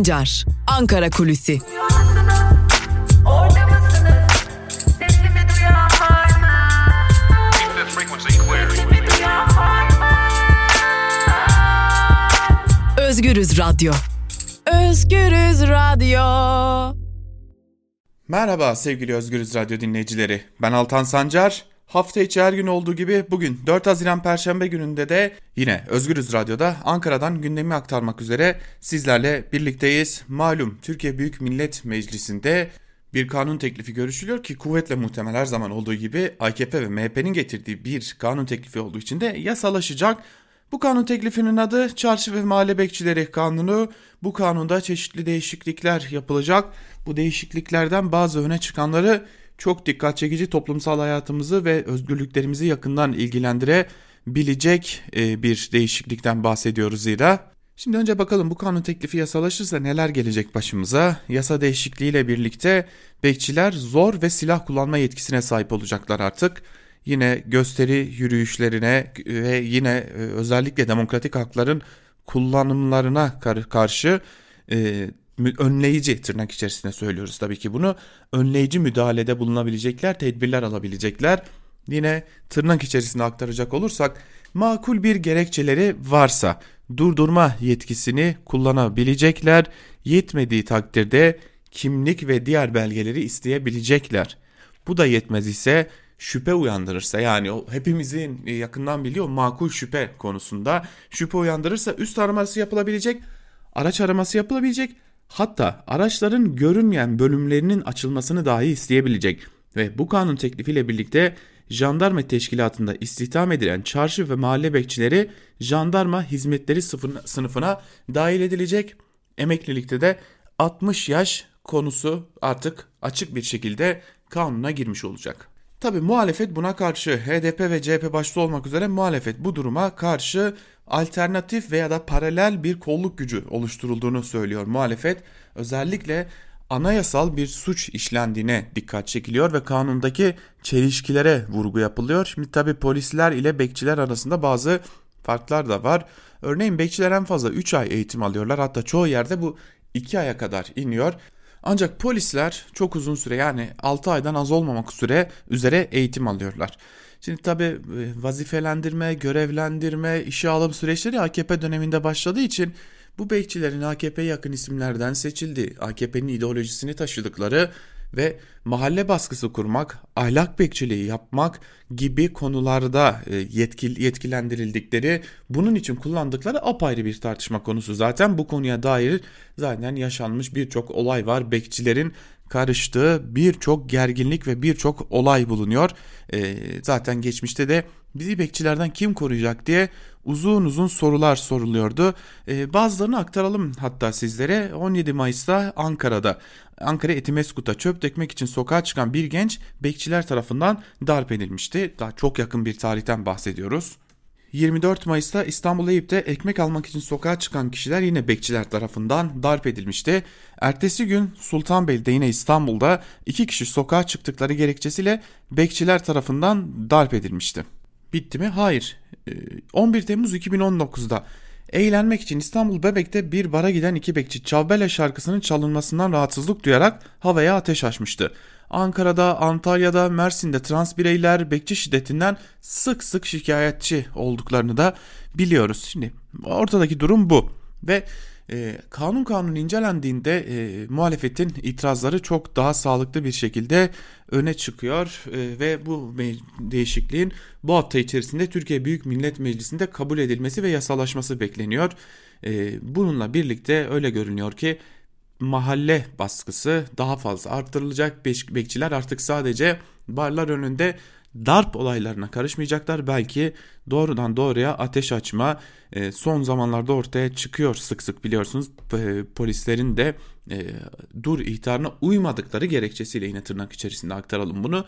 Sancar, Ankara Kulüsi. Özgürüz Radyo. Özgürüz Radyo. Merhaba sevgili Özgürüz Radyo dinleyicileri. Ben Altan Sancar. Hafta içi her gün olduğu gibi bugün 4 Haziran Perşembe gününde de yine Özgürüz Radyo'da Ankara'dan gündemi aktarmak üzere sizlerle birlikteyiz. Malum Türkiye Büyük Millet Meclisi'nde bir kanun teklifi görüşülüyor ki kuvvetle muhtemel her zaman olduğu gibi AKP ve MHP'nin getirdiği bir kanun teklifi olduğu için de yasalaşacak. Bu kanun teklifinin adı Çarşı ve Mahalle Bekçileri Kanunu. Bu kanunda çeşitli değişiklikler yapılacak. Bu değişikliklerden bazı öne çıkanları çok dikkat çekici toplumsal hayatımızı ve özgürlüklerimizi yakından ilgilendirebilecek e, bir değişiklikten bahsediyoruz zira. Şimdi önce bakalım bu kanun teklifi yasalaşırsa neler gelecek başımıza? Yasa değişikliğiyle birlikte bekçiler zor ve silah kullanma yetkisine sahip olacaklar artık. Yine gösteri yürüyüşlerine ve yine e, özellikle demokratik hakların kullanımlarına karşı e, önleyici tırnak içerisinde söylüyoruz tabii ki bunu önleyici müdahalede bulunabilecekler, tedbirler alabilecekler. Yine tırnak içerisinde aktaracak olursak makul bir gerekçeleri varsa durdurma yetkisini kullanabilecekler. Yetmediği takdirde kimlik ve diğer belgeleri isteyebilecekler. Bu da yetmez ise şüphe uyandırırsa yani o hepimizin yakından biliyor makul şüphe konusunda şüphe uyandırırsa üst araması yapılabilecek, araç araması yapılabilecek Hatta araçların görünmeyen bölümlerinin açılmasını dahi isteyebilecek ve bu kanun teklifiyle birlikte jandarma teşkilatında istihdam edilen çarşı ve mahalle bekçileri jandarma hizmetleri sınıfına dahil edilecek. Emeklilikte de 60 yaş konusu artık açık bir şekilde kanuna girmiş olacak. Tabi muhalefet buna karşı HDP ve CHP başta olmak üzere muhalefet bu duruma karşı alternatif veya da paralel bir kolluk gücü oluşturulduğunu söylüyor muhalefet. Özellikle anayasal bir suç işlendiğine dikkat çekiliyor ve kanundaki çelişkilere vurgu yapılıyor. Şimdi tabi polisler ile bekçiler arasında bazı farklar da var. Örneğin bekçiler en fazla 3 ay eğitim alıyorlar hatta çoğu yerde bu 2 aya kadar iniyor. Ancak polisler çok uzun süre yani 6 aydan az olmamak süre üzere eğitim alıyorlar. Şimdi tabi e, vazifelendirme, görevlendirme, işe alım süreçleri AKP döneminde başladığı için bu bekçilerin AKP yakın isimlerden seçildi. AKP'nin ideolojisini taşıdıkları ve mahalle baskısı kurmak, ahlak bekçiliği yapmak gibi konularda e, yetkil, yetkilendirildikleri, bunun için kullandıkları apayrı bir tartışma konusu. Zaten bu konuya dair zaten yaşanmış birçok olay var. Bekçilerin karıştığı birçok gerginlik ve birçok olay bulunuyor. E, zaten geçmişte de bizi bekçilerden kim koruyacak diye uzun uzun sorular soruluyordu. E, bazılarını aktaralım hatta sizlere. 17 Mayıs'ta Ankara'da Ankara Etimeskut'a çöp dökmek için sokağa çıkan bir genç bekçiler tarafından darp edilmişti. Daha çok yakın bir tarihten bahsediyoruz. 24 Mayıs'ta İstanbul Eyüp'te ekmek almak için sokağa çıkan kişiler yine bekçiler tarafından darp edilmişti. Ertesi gün Sultanbeyli'de yine İstanbul'da iki kişi sokağa çıktıkları gerekçesiyle bekçiler tarafından darp edilmişti. Bitti mi? Hayır. 11 ee, Temmuz 2019'da eğlenmek için İstanbul Bebek'te bir bara giden iki bekçi Çavbele şarkısının çalınmasından rahatsızlık duyarak havaya ateş açmıştı. Ankara'da, Antalya'da, Mersin'de trans bireyler bekçi şiddetinden sık sık şikayetçi olduklarını da biliyoruz. Şimdi ortadaki durum bu ve e, kanun kanun incelendiğinde e, muhalefetin itirazları çok daha sağlıklı bir şekilde öne çıkıyor e, ve bu değişikliğin bu hafta içerisinde Türkiye Büyük Millet Meclisi'nde kabul edilmesi ve yasalaşması bekleniyor. E, bununla birlikte öyle görünüyor ki mahalle baskısı daha fazla arttırılacak. Bekçiler artık sadece barlar önünde darp olaylarına karışmayacaklar. Belki doğrudan doğruya ateş açma e, son zamanlarda ortaya çıkıyor sık sık biliyorsunuz. E, polislerin de e, dur ihtarına uymadıkları gerekçesiyle yine tırnak içerisinde aktaralım bunu.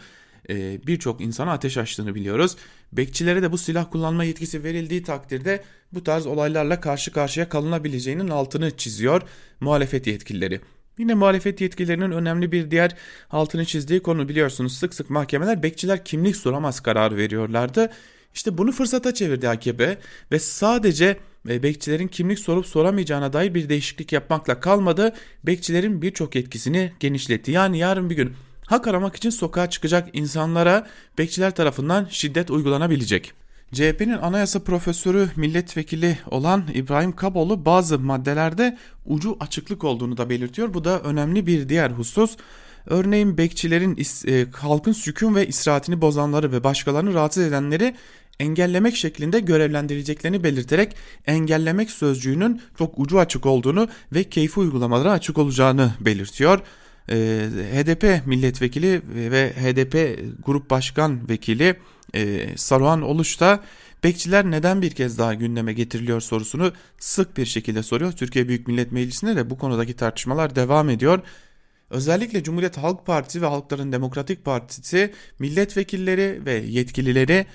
E, Birçok insana ateş açtığını biliyoruz. Bekçilere de bu silah kullanma yetkisi verildiği takdirde bu tarz olaylarla karşı karşıya kalınabileceğinin altını çiziyor muhalefet yetkilileri. Yine muhalefet yetkililerinin önemli bir diğer altını çizdiği konu biliyorsunuz sık sık mahkemeler bekçiler kimlik soramaz kararı veriyorlardı. İşte bunu fırsata çevirdi AKP ve sadece ve bekçilerin kimlik sorup soramayacağına dair bir değişiklik yapmakla kalmadı. Bekçilerin birçok etkisini genişletti. Yani yarın bir gün hak aramak için sokağa çıkacak insanlara bekçiler tarafından şiddet uygulanabilecek. CHP'nin anayasa profesörü milletvekili olan İbrahim Kaboğlu bazı maddelerde ucu açıklık olduğunu da belirtiyor. Bu da önemli bir diğer husus. Örneğin bekçilerin e, halkın sükun ve istirahatini bozanları ve başkalarını rahatsız edenleri engellemek şeklinde görevlendirileceklerini belirterek engellemek sözcüğünün çok ucu açık olduğunu ve keyfi uygulamalara açık olacağını belirtiyor. Ee, HDP milletvekili ve HDP grup başkan vekili e, Saruhan Oluş da bekçiler neden bir kez daha gündeme getiriliyor sorusunu sık bir şekilde soruyor. Türkiye Büyük Millet Meclisi'nde de bu konudaki tartışmalar devam ediyor. Özellikle Cumhuriyet Halk Partisi ve Halkların Demokratik Partisi milletvekilleri ve yetkilileri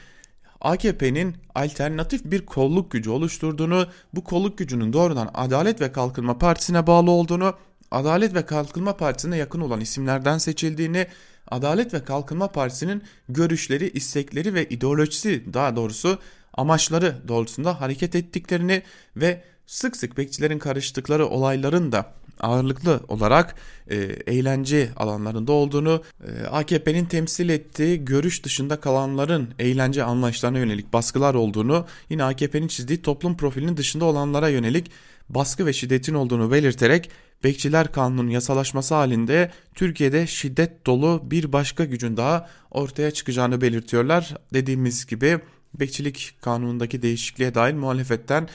AKP'nin alternatif bir kolluk gücü oluşturduğunu, bu kolluk gücünün doğrudan Adalet ve Kalkınma Partisi'ne bağlı olduğunu, Adalet ve Kalkınma Partisi'ne yakın olan isimlerden seçildiğini, Adalet ve Kalkınma Partisi'nin görüşleri, istekleri ve ideolojisi daha doğrusu amaçları doğrultusunda hareket ettiklerini ve sık sık bekçilerin karıştıkları olayların da ağırlıklı olarak e, eğlence alanlarında olduğunu, e, AKP'nin temsil ettiği görüş dışında kalanların eğlence anlayışlarına yönelik baskılar olduğunu, yine AKP'nin çizdiği toplum profilinin dışında olanlara yönelik baskı ve şiddetin olduğunu belirterek Bekçiler Kanunu'nun yasalaşması halinde Türkiye'de şiddet dolu bir başka gücün daha ortaya çıkacağını belirtiyorlar. Dediğimiz gibi Bekçilik Kanunu'ndaki değişikliğe dair muhalefetten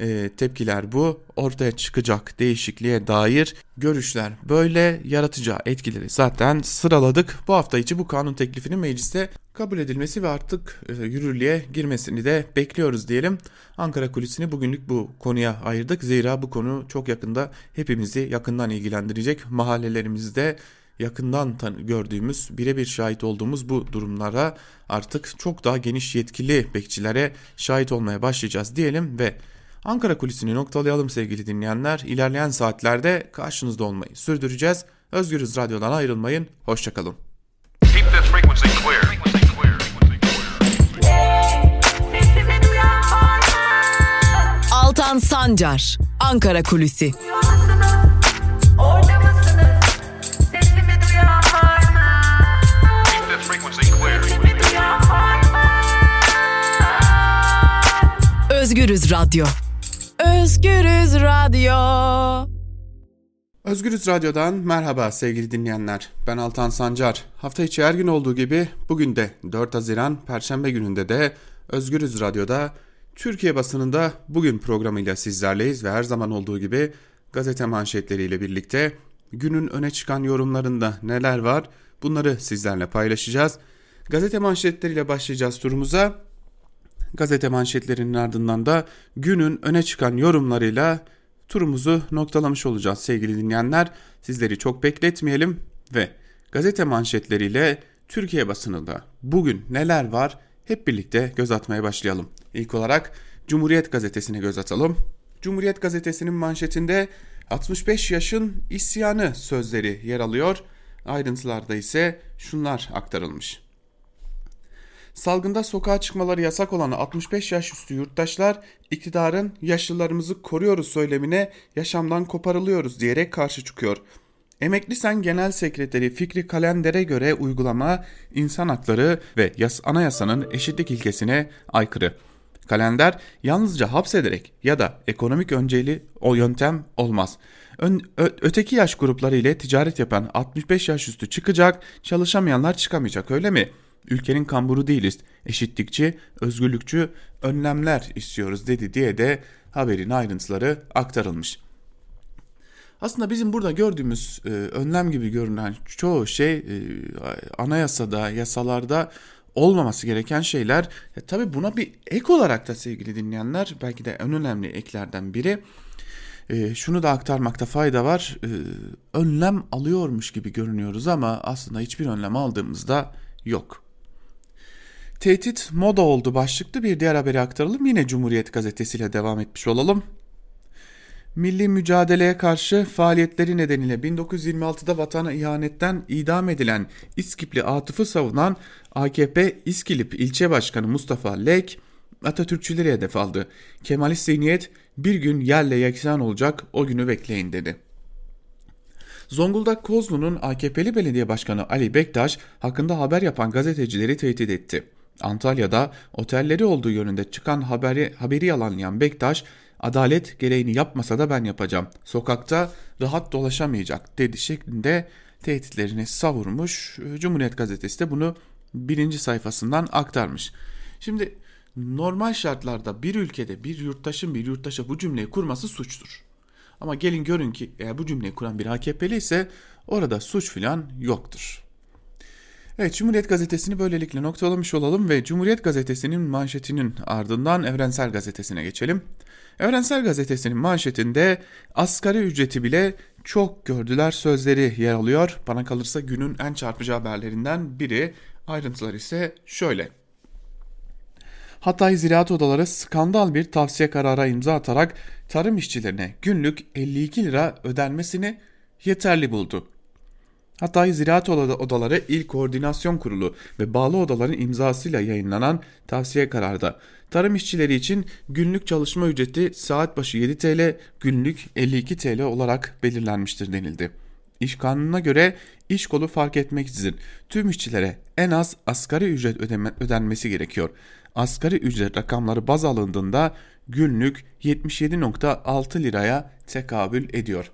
e, tepkiler bu. Ortaya çıkacak değişikliğe dair görüşler böyle yaratacağı etkileri zaten sıraladık. Bu hafta içi bu kanun teklifinin mecliste kabul edilmesi ve artık e, yürürlüğe girmesini de bekliyoruz diyelim. Ankara Kulisi'ni bugünlük bu konuya ayırdık. Zira bu konu çok yakında hepimizi yakından ilgilendirecek. Mahallelerimizde yakından gördüğümüz, birebir şahit olduğumuz bu durumlara artık çok daha geniş yetkili bekçilere şahit olmaya başlayacağız diyelim ve Ankara kulisini noktalayalım sevgili dinleyenler. İlerleyen saatlerde karşınızda olmayı sürdüreceğiz. Özgürüz Radyo'dan ayrılmayın. Hoşçakalın. Altan Sancar, Ankara Kulüsi. Özgürüz Radyo. Özgürüz Radyo. Özgürüz Radyo'dan merhaba sevgili dinleyenler. Ben Altan Sancar. Hafta içi her gün olduğu gibi bugün de 4 Haziran Perşembe gününde de Özgürüz Radyo'da Türkiye basınında bugün programıyla sizlerleyiz ve her zaman olduğu gibi gazete manşetleriyle birlikte günün öne çıkan yorumlarında neler var bunları sizlerle paylaşacağız. Gazete manşetleriyle başlayacağız turumuza. Gazete manşetlerinin ardından da günün öne çıkan yorumlarıyla turumuzu noktalamış olacağız sevgili dinleyenler. Sizleri çok bekletmeyelim ve gazete manşetleriyle Türkiye basınında bugün neler var hep birlikte göz atmaya başlayalım. İlk olarak Cumhuriyet gazetesine göz atalım. Cumhuriyet gazetesinin manşetinde 65 yaşın isyanı sözleri yer alıyor. Ayrıntılarda ise şunlar aktarılmış. Salgında sokağa çıkmaları yasak olan 65 yaş üstü yurttaşlar iktidarın yaşlılarımızı koruyoruz söylemine yaşamdan koparılıyoruz diyerek karşı çıkıyor. Emekli Sen Genel Sekreteri Fikri Kalender'e göre uygulama insan hakları ve yas anayasanın eşitlik ilkesine aykırı. Kalender yalnızca hapsederek ya da ekonomik önceli o yöntem olmaz. Ö, öteki yaş grupları ile ticaret yapan 65 yaş üstü çıkacak, çalışamayanlar çıkamayacak öyle mi?'' Ülkenin kamburu değiliz. Eşitlikçi, özgürlükçü önlemler istiyoruz dedi diye de haberin ayrıntıları aktarılmış. Aslında bizim burada gördüğümüz e, önlem gibi görünen çoğu şey e, anayasada, yasalarda olmaması gereken şeyler. E, tabii buna bir ek olarak da sevgili dinleyenler belki de en önemli eklerden biri e, şunu da aktarmakta fayda var. E, önlem alıyormuş gibi görünüyoruz ama aslında hiçbir önlem aldığımızda yok. Tehdit moda oldu başlıklı bir diğer haberi aktaralım. Yine Cumhuriyet gazetesiyle devam etmiş olalım. Milli mücadeleye karşı faaliyetleri nedeniyle 1926'da vatana ihanetten idam edilen İskipli Atıf'ı savunan AKP İskilip ilçe başkanı Mustafa Lek Atatürkçüleri hedef aldı. Kemalist zihniyet bir gün yerle yeksan olacak o günü bekleyin dedi. Zonguldak Kozlu'nun AKP'li belediye başkanı Ali Bektaş hakkında haber yapan gazetecileri tehdit etti. Antalya'da otelleri olduğu yönünde çıkan haberi, haberi yalanlayan Bektaş, adalet gereğini yapmasa da ben yapacağım. Sokakta rahat dolaşamayacak dedi şeklinde tehditlerini savurmuş. Cumhuriyet gazetesi de bunu birinci sayfasından aktarmış. Şimdi normal şartlarda bir ülkede bir yurttaşın bir yurttaşa bu cümleyi kurması suçtur. Ama gelin görün ki eğer bu cümleyi kuran bir AKP'li ise orada suç filan yoktur. Evet Cumhuriyet Gazetesi'ni böylelikle noktalamış olalım ve Cumhuriyet Gazetesi'nin manşetinin ardından Evrensel Gazetesi'ne geçelim. Evrensel Gazetesi'nin manşetinde asgari ücreti bile çok gördüler sözleri yer alıyor. Bana kalırsa günün en çarpıcı haberlerinden biri. Ayrıntılar ise şöyle. Hatay Ziraat Odaları skandal bir tavsiye karara imza atarak tarım işçilerine günlük 52 lira ödenmesini yeterli buldu. Hatay Ziraat Odaları İl Koordinasyon Kurulu ve bağlı odaların imzasıyla yayınlanan tavsiye kararda tarım işçileri için günlük çalışma ücreti saat başı 7 TL, günlük 52 TL olarak belirlenmiştir denildi. İş kanununa göre iş kolu fark etmeksizin tüm işçilere en az asgari ücret ödeme, ödenmesi gerekiyor. Asgari ücret rakamları baz alındığında günlük 77.6 liraya tekabül ediyor.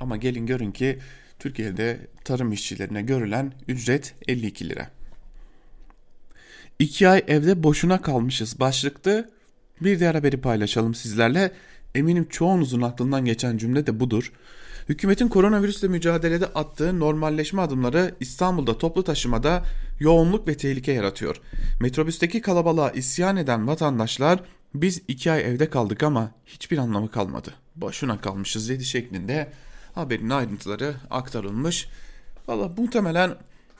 Ama gelin görün ki Türkiye'de tarım işçilerine görülen ücret 52 lira. 2 ay evde boşuna kalmışız başlıklı bir diğer haberi paylaşalım sizlerle. Eminim çoğunuzun aklından geçen cümle de budur. Hükümetin koronavirüsle mücadelede attığı normalleşme adımları İstanbul'da toplu taşımada yoğunluk ve tehlike yaratıyor. Metrobüsteki kalabalığa isyan eden vatandaşlar biz iki ay evde kaldık ama hiçbir anlamı kalmadı. Boşuna kalmışız dedi şeklinde haberin ayrıntıları aktarılmış. Valla muhtemelen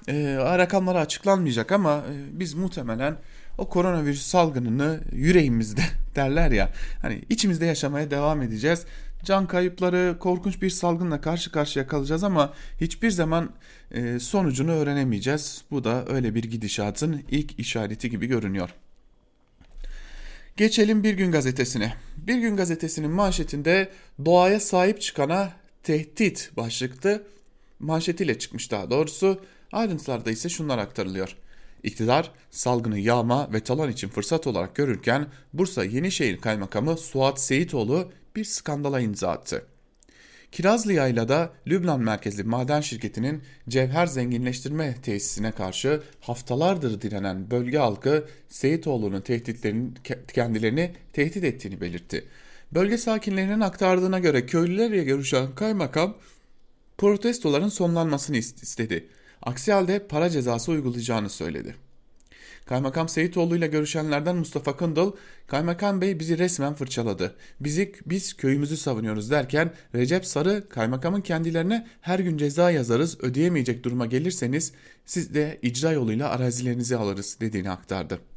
e, rakamları açıklanmayacak ama e, biz muhtemelen o koronavirüs salgınını yüreğimizde derler ya hani içimizde yaşamaya devam edeceğiz. Can kayıpları korkunç bir salgınla karşı karşıya kalacağız ama hiçbir zaman e, sonucunu öğrenemeyeceğiz. Bu da öyle bir gidişatın ilk işareti gibi görünüyor. Geçelim Bir Gün Gazetesi'ne. Bir Gün Gazetesi'nin manşetinde doğaya sahip çıkana tehdit başlıklı manşetiyle çıkmış daha doğrusu. Ayrıntılarda ise şunlar aktarılıyor. İktidar salgını yağma ve talan için fırsat olarak görürken Bursa Yenişehir Kaymakamı Suat Seyitoğlu bir skandala imza attı. Kirazlı Yayla'da Lübnan merkezli maden şirketinin cevher zenginleştirme tesisine karşı haftalardır direnen bölge halkı Seyitoğlu'nun tehditlerinin kendilerini tehdit ettiğini belirtti. Bölge sakinlerinin aktardığına göre köylülerle görüşen kaymakam protestoların sonlanmasını istedi. Aksi halde para cezası uygulayacağını söyledi. Kaymakam Seyitoğlu ile görüşenlerden Mustafa Kındıl, Kaymakam Bey bizi resmen fırçaladı. Bizi, biz köyümüzü savunuyoruz derken Recep Sarı kaymakamın kendilerine her gün ceza yazarız ödeyemeyecek duruma gelirseniz siz de icra yoluyla arazilerinizi alırız dediğini aktardı.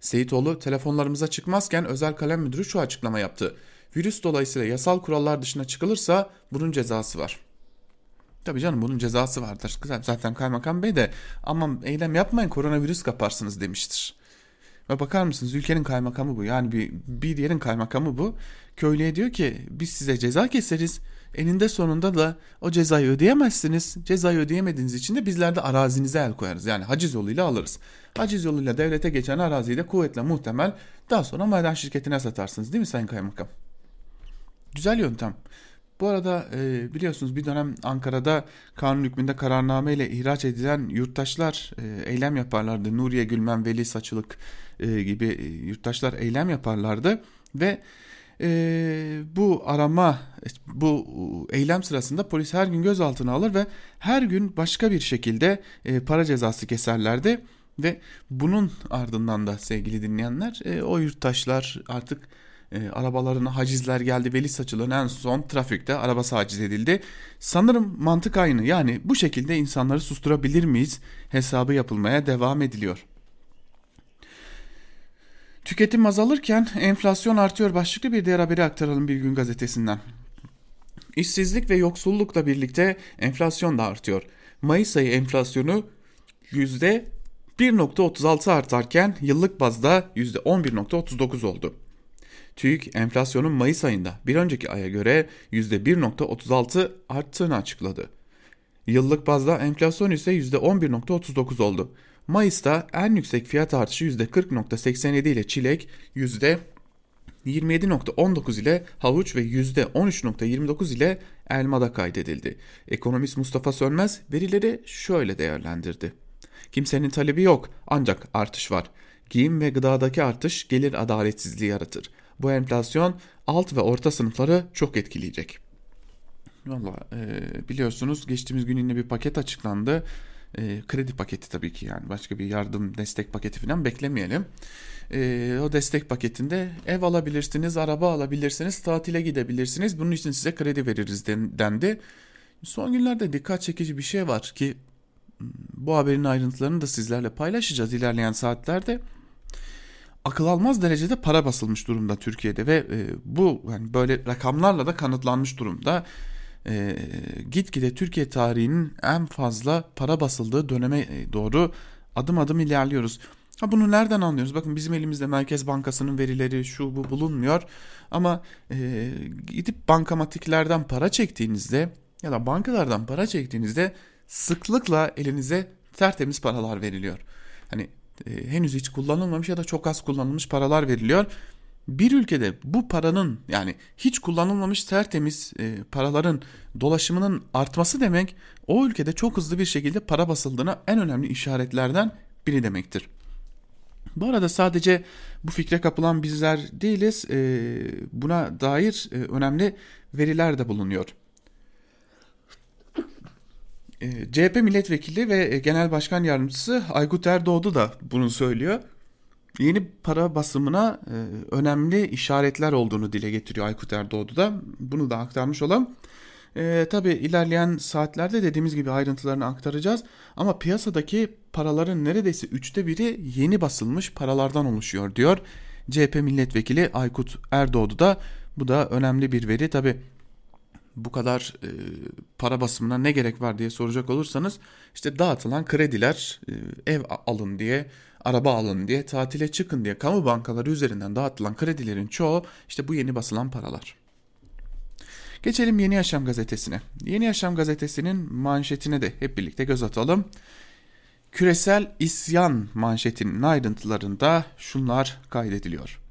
Seyitoğlu telefonlarımıza çıkmazken özel kalem müdürü şu açıklama yaptı. Virüs dolayısıyla yasal kurallar dışına çıkılırsa bunun cezası var. Tabii canım bunun cezası vardır. Zaten kaymakam bey de aman eylem yapmayın koronavirüs kaparsınız demiştir. Ve bakar mısınız ülkenin kaymakamı bu. Yani bir, bir yerin kaymakamı bu. Köylüye diyor ki biz size ceza keseriz. Eninde sonunda da o cezayı ödeyemezsiniz. Cezayı ödeyemediğiniz için de bizler de arazinize el koyarız. Yani haciz yoluyla alırız. Haciz yoluyla devlete geçen araziyi de kuvvetle muhtemel daha sonra maden şirketine satarsınız değil mi Sayın Kaymakam? Güzel yöntem. Bu arada e, biliyorsunuz bir dönem Ankara'da kanun hükmünde kararname ile ihraç edilen yurttaşlar e, eylem yaparlardı. Nuriye Gülmen, Veli Saçılık e, gibi e, yurttaşlar eylem yaparlardı ve e, bu arama bu eylem sırasında polis her gün gözaltına alır ve her gün başka bir şekilde e, para cezası keserlerdi ve bunun ardından da sevgili dinleyenler e, o yurttaşlar artık e, arabalarına hacizler geldi. Veli saçılan en son trafikte arabası haciz edildi. Sanırım mantık aynı. Yani bu şekilde insanları susturabilir miyiz? Hesabı yapılmaya devam ediliyor. Tüketim azalırken enflasyon artıyor başlıklı bir diğer haberi aktaralım bir gün gazetesinden. İşsizlik ve yoksullukla birlikte enflasyon da artıyor. Mayıs ayı enflasyonu 1.36 artarken yıllık bazda %11.39 oldu. TÜİK enflasyonun Mayıs ayında bir önceki aya göre %1.36 arttığını açıkladı. Yıllık bazda enflasyon ise %11.39 oldu. Mayıs'ta en yüksek fiyat artışı %40.87 ile çilek, %27.19 ile havuç ve %13.29 ile elmada kaydedildi. Ekonomist Mustafa Sönmez verileri şöyle değerlendirdi. Kimsenin talebi yok ancak artış var. Giyim ve gıdadaki artış gelir adaletsizliği yaratır. Bu enflasyon alt ve orta sınıfları çok etkileyecek. Valla e, biliyorsunuz geçtiğimiz gün yine bir paket açıklandı. E, kredi paketi tabii ki yani başka bir yardım destek paketi falan beklemeyelim. E, o destek paketinde ev alabilirsiniz, araba alabilirsiniz, tatile gidebilirsiniz. Bunun için size kredi veririz dendi. Son günlerde dikkat çekici bir şey var ki bu haberin ayrıntılarını da sizlerle paylaşacağız ilerleyen saatlerde. Akıl almaz derecede para basılmış durumda Türkiye'de ve e, bu yani böyle rakamlarla da kanıtlanmış durumda. E, gitgide Türkiye tarihinin en fazla para basıldığı döneme e, doğru adım adım ilerliyoruz. Ha bunu nereden anlıyoruz? Bakın bizim elimizde Merkez Bankası'nın verileri şu bu bulunmuyor. Ama e, gidip bankamatiklerden para çektiğinizde ya da bankalardan para çektiğinizde sıklıkla elinize tertemiz paralar veriliyor. Hani e, henüz hiç kullanılmamış ya da çok az kullanılmış paralar veriliyor. Bir ülkede bu paranın yani hiç kullanılmamış tertemiz e, paraların dolaşımının artması demek o ülkede çok hızlı bir şekilde para basıldığına en önemli işaretlerden biri demektir. Bu arada sadece bu fikre kapılan bizler değiliz. E, buna dair e, önemli veriler de bulunuyor. E, CHP milletvekili ve e, genel başkan yardımcısı Aykut Erdoğdu da bunu söylüyor. Yeni para basımına e, önemli işaretler olduğunu dile getiriyor Aykut Erdoğdu da. Bunu da aktarmış olalım. E, Tabi ilerleyen saatlerde dediğimiz gibi ayrıntılarını aktaracağız. Ama piyasadaki paraların neredeyse üçte biri yeni basılmış paralardan oluşuyor diyor. CHP milletvekili Aykut Erdoğdu da bu da önemli bir veri. Tabi bu kadar e, para basımına ne gerek var diye soracak olursanız işte dağıtılan krediler e, ev alın diye araba alın diye tatile çıkın diye kamu bankaları üzerinden dağıtılan kredilerin çoğu işte bu yeni basılan paralar. Geçelim Yeni Yaşam gazetesine. Yeni Yaşam gazetesinin manşetine de hep birlikte göz atalım. Küresel isyan manşetinin ayrıntılarında şunlar kaydediliyor.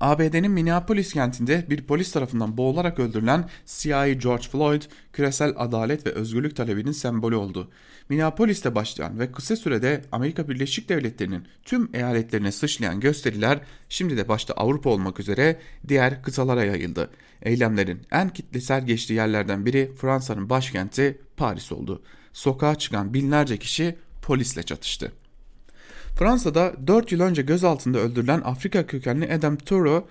ABD'nin Minneapolis kentinde bir polis tarafından boğularak öldürülen CIA George Floyd, küresel adalet ve özgürlük talebinin sembolü oldu. Minneapolis'te başlayan ve kısa sürede Amerika Birleşik Devletleri'nin tüm eyaletlerine sıçrayan gösteriler şimdi de başta Avrupa olmak üzere diğer kıtalara yayıldı. Eylemlerin en kitlesel geçtiği yerlerden biri Fransa'nın başkenti Paris oldu. Sokağa çıkan binlerce kişi polisle çatıştı. Fransa'da 4 yıl önce gözaltında öldürülen Afrika kökenli Adam Toro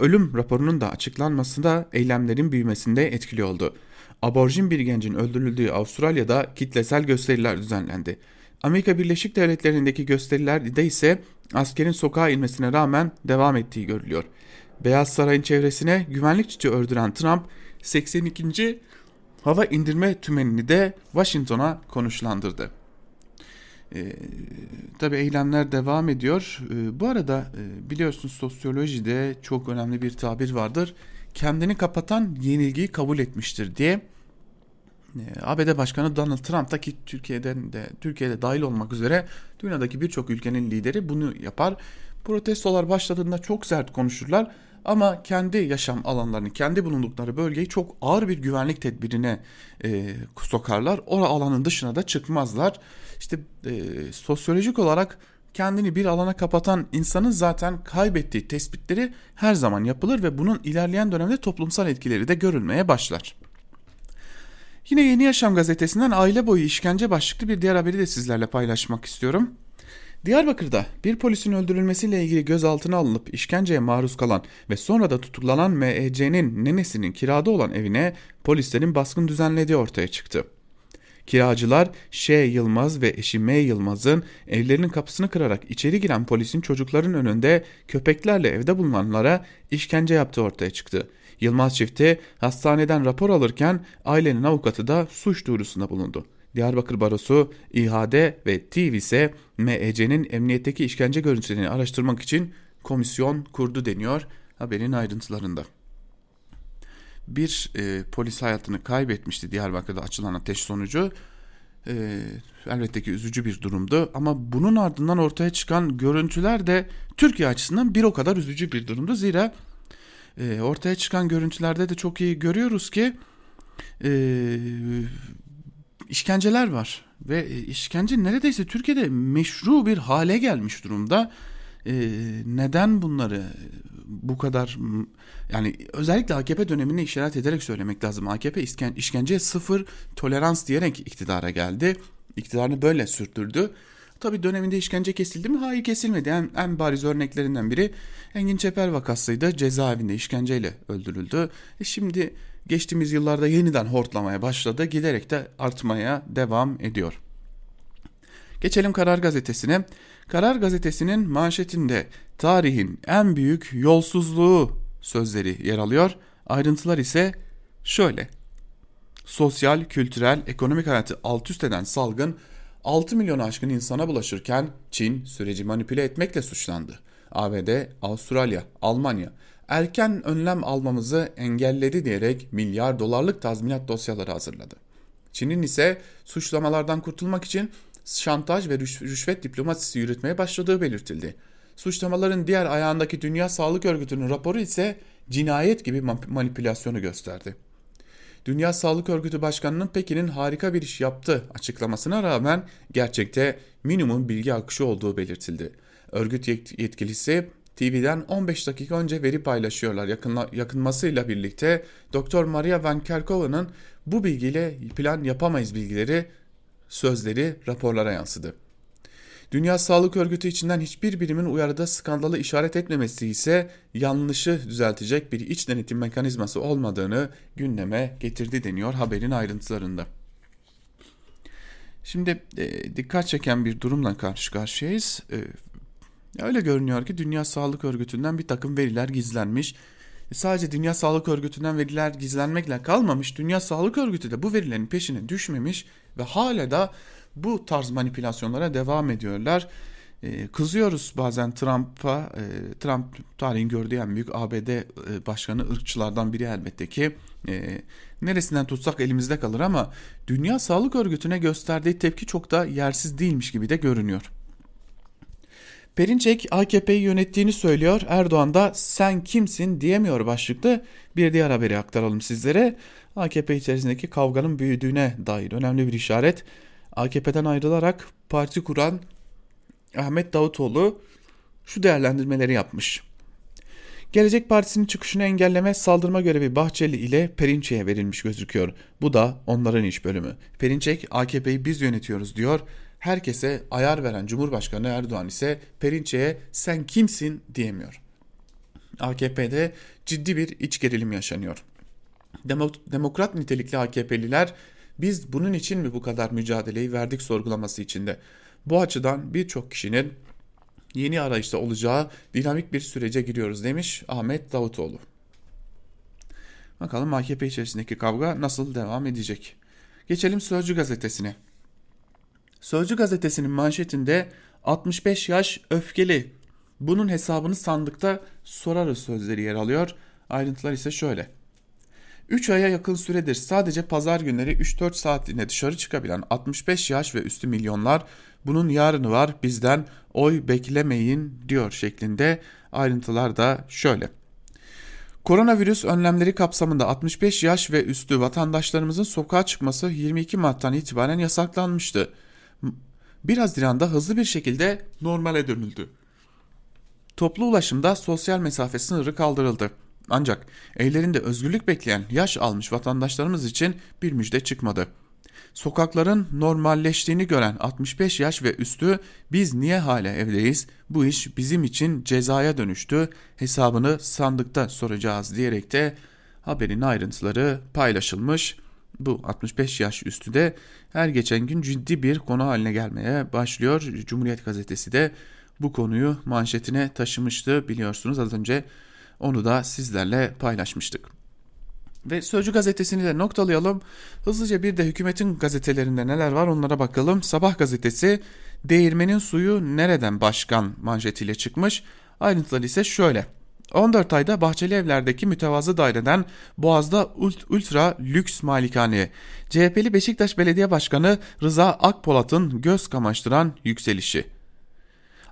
ölüm raporunun da açıklanmasında eylemlerin büyümesinde etkili oldu. Aborjin bir gencin öldürüldüğü Avustralya'da kitlesel gösteriler düzenlendi. Amerika Birleşik Devletleri'ndeki gösterilerde ise askerin sokağa inmesine rağmen devam ettiği görülüyor. Beyaz Saray'ın çevresine güvenlik çiçi ördüren Trump 82. hava indirme tümenini de Washington'a konuşlandırdı. E, tabii eylemler devam ediyor. E, bu arada e, biliyorsunuz sosyolojide çok önemli bir tabir vardır. Kendini kapatan yenilgiyi kabul etmiştir diye. E, ABD Başkanı Donald Trump da ki Türkiye'den de Türkiye'de dahil olmak üzere dünyadaki birçok ülkenin lideri bunu yapar. Protestolar başladığında çok sert konuşurlar ama kendi yaşam alanlarını, kendi bulundukları bölgeyi çok ağır bir güvenlik tedbirine e, sokarlar. O alanın dışına da çıkmazlar. İşte e, sosyolojik olarak kendini bir alana kapatan insanın zaten kaybettiği tespitleri her zaman yapılır ve bunun ilerleyen dönemde toplumsal etkileri de görülmeye başlar. Yine Yeni Yaşam gazetesinden aile boyu işkence başlıklı bir diğer haberi de sizlerle paylaşmak istiyorum. Diyarbakır'da bir polisin öldürülmesiyle ilgili gözaltına alınıp işkenceye maruz kalan ve sonra da tutuklanan MEC'nin nenesinin kirada olan evine polislerin baskın düzenlediği ortaya çıktı. Kiracılar Ş. Yılmaz ve eşi M. Yılmaz'ın evlerinin kapısını kırarak içeri giren polisin çocukların önünde köpeklerle evde bulunanlara işkence yaptığı ortaya çıktı. Yılmaz çifti hastaneden rapor alırken ailenin avukatı da suç duyurusunda bulundu. Diyarbakır Barosu, İHAD ve TİV ise MEC'nin emniyetteki işkence görüntülerini araştırmak için komisyon kurdu deniyor haberin ayrıntılarında. Bir e, polis hayatını kaybetmişti Diyarbakır'da açılan ateş sonucu. E, elbette ki üzücü bir durumdu ama bunun ardından ortaya çıkan görüntüler de Türkiye açısından bir o kadar üzücü bir durumdu. Zira e, ortaya çıkan görüntülerde de çok iyi görüyoruz ki e, işkenceler var ve e, işkence neredeyse Türkiye'de meşru bir hale gelmiş durumda. E, neden bunları bu kadar yani özellikle AKP dönemini işaret ederek söylemek lazım. AKP işken, işkenceye sıfır tolerans diyerek iktidara geldi. İktidarını böyle sürdürdü. Tabi döneminde işkence kesildi mi? Hayır kesilmedi. En, en bariz örneklerinden biri Engin Çeper vakasıydı. Cezaevinde işkenceyle öldürüldü. E şimdi geçtiğimiz yıllarda yeniden hortlamaya başladı. Giderek de artmaya devam ediyor. Geçelim Karar Gazetesi'ne. Karar Gazetesi'nin manşetinde tarihin en büyük yolsuzluğu sözleri yer alıyor. Ayrıntılar ise şöyle. Sosyal, kültürel, ekonomik hayatı alt üst eden salgın 6 milyon aşkın insana bulaşırken Çin süreci manipüle etmekle suçlandı. ABD, Avustralya, Almanya erken önlem almamızı engelledi diyerek milyar dolarlık tazminat dosyaları hazırladı. Çin'in ise suçlamalardan kurtulmak için şantaj ve rüşvet diplomasisi yürütmeye başladığı belirtildi. Suçlamaların diğer ayağındaki Dünya Sağlık Örgütü'nün raporu ise cinayet gibi manipülasyonu gösterdi. Dünya Sağlık Örgütü Başkanı'nın Pekin'in harika bir iş yaptı açıklamasına rağmen gerçekte minimum bilgi akışı olduğu belirtildi. Örgüt yetkilisi TV'den 15 dakika önce veri paylaşıyorlar. Yakınla, yakınmasıyla birlikte Dr. Maria Van Kerkhoven'ın bu bilgiyle plan yapamayız bilgileri sözleri raporlara yansıdı. Dünya Sağlık Örgütü içinden hiçbir birimin uyarıda skandalı işaret etmemesi ise yanlışı düzeltecek bir iç denetim mekanizması olmadığını gündeme getirdi deniyor haberin ayrıntılarında. Şimdi e, dikkat çeken bir durumla karşı karşıyayız. E, öyle görünüyor ki Dünya Sağlık Örgütü'nden bir takım veriler gizlenmiş. E, sadece Dünya Sağlık Örgütü'nden veriler gizlenmekle kalmamış. Dünya Sağlık Örgütü de bu verilerin peşine düşmemiş ve hala da bu tarz manipülasyonlara devam ediyorlar. Ee, kızıyoruz bazen Trump'a. Ee, Trump tarihin gördüğü en büyük ABD e, başkanı ırkçılardan biri elbette ki. Ee, neresinden tutsak elimizde kalır ama Dünya Sağlık Örgütü'ne gösterdiği tepki çok da yersiz değilmiş gibi de görünüyor. Perinçek AKP'yi yönettiğini söylüyor. Erdoğan da sen kimsin diyemiyor başlıklı. Bir diğer haberi aktaralım sizlere. AKP içerisindeki kavganın büyüdüğüne dair önemli bir işaret. AKP'den ayrılarak parti kuran Ahmet Davutoğlu şu değerlendirmeleri yapmış. Gelecek Partisi'nin çıkışını engelleme saldırma görevi Bahçeli ile Perinçek'e verilmiş gözüküyor. Bu da onların iş bölümü. Perinçek AKP'yi biz yönetiyoruz diyor. Herkese ayar veren Cumhurbaşkanı Erdoğan ise Perinçek'e sen kimsin diyemiyor. AKP'de ciddi bir iç gerilim yaşanıyor. Demokrat nitelikli AKP'liler biz bunun için mi bu kadar mücadeleyi verdik sorgulaması içinde. Bu açıdan birçok kişinin yeni arayışta olacağı dinamik bir sürece giriyoruz demiş Ahmet Davutoğlu. Bakalım AKP içerisindeki kavga nasıl devam edecek. Geçelim Sözcü gazetesine. Sözcü gazetesinin manşetinde 65 yaş öfkeli. Bunun hesabını sandıkta sorarız sözleri yer alıyor. Ayrıntılar ise şöyle. 3 aya yakın süredir sadece pazar günleri 3-4 saatliğine dışarı çıkabilen 65 yaş ve üstü milyonlar bunun yarını var bizden oy beklemeyin diyor şeklinde ayrıntılar da şöyle. Koronavirüs önlemleri kapsamında 65 yaş ve üstü vatandaşlarımızın sokağa çıkması 22 Mart'tan itibaren yasaklanmıştı. 1 Haziran'da hızlı bir şekilde normale dönüldü. Toplu ulaşımda sosyal mesafe sınırı kaldırıldı. Ancak evlerinde özgürlük bekleyen yaş almış vatandaşlarımız için bir müjde çıkmadı. Sokakların normalleştiğini gören 65 yaş ve üstü biz niye hala evdeyiz? Bu iş bizim için cezaya dönüştü. Hesabını sandıkta soracağız diyerek de haberin ayrıntıları paylaşılmış. Bu 65 yaş üstü de her geçen gün ciddi bir konu haline gelmeye başlıyor. Cumhuriyet gazetesi de bu konuyu manşetine taşımıştı biliyorsunuz az önce onu da sizlerle paylaşmıştık. Ve Sözcü gazetesini de noktalayalım. Hızlıca bir de hükümetin gazetelerinde neler var onlara bakalım. Sabah gazetesi değirmenin suyu nereden başkan manşetiyle çıkmış. Ayrıntıları ise şöyle. 14 ayda Bahçeli Evler'deki mütevazı daireden Boğaz'da ultra lüks malikaneye CHP'li Beşiktaş Belediye Başkanı Rıza Akpolat'ın göz kamaştıran yükselişi.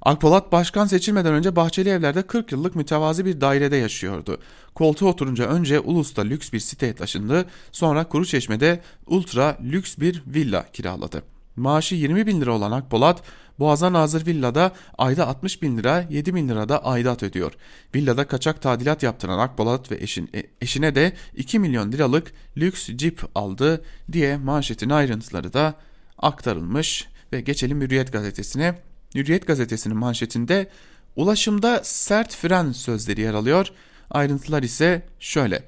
Akpolat başkan seçilmeden önce Bahçeli Evler'de 40 yıllık mütevazi bir dairede yaşıyordu. Koltuğa oturunca önce Ulus'ta lüks bir siteye taşındı, sonra Kuruçeşme'de ultra lüks bir villa kiraladı. Maaşı 20 bin lira olan Akpolat, Boğaz'a Nazır Villa'da ayda 60 bin lira, 7 bin lira da aidat ödüyor. Villada kaçak tadilat yaptıran Akpolat ve eşin, e, eşine de 2 milyon liralık lüks cip aldı diye manşetin ayrıntıları da aktarılmış. Ve geçelim Hürriyet gazetesine. Hürriyet gazetesinin manşetinde ulaşımda sert fren sözleri yer alıyor. Ayrıntılar ise şöyle.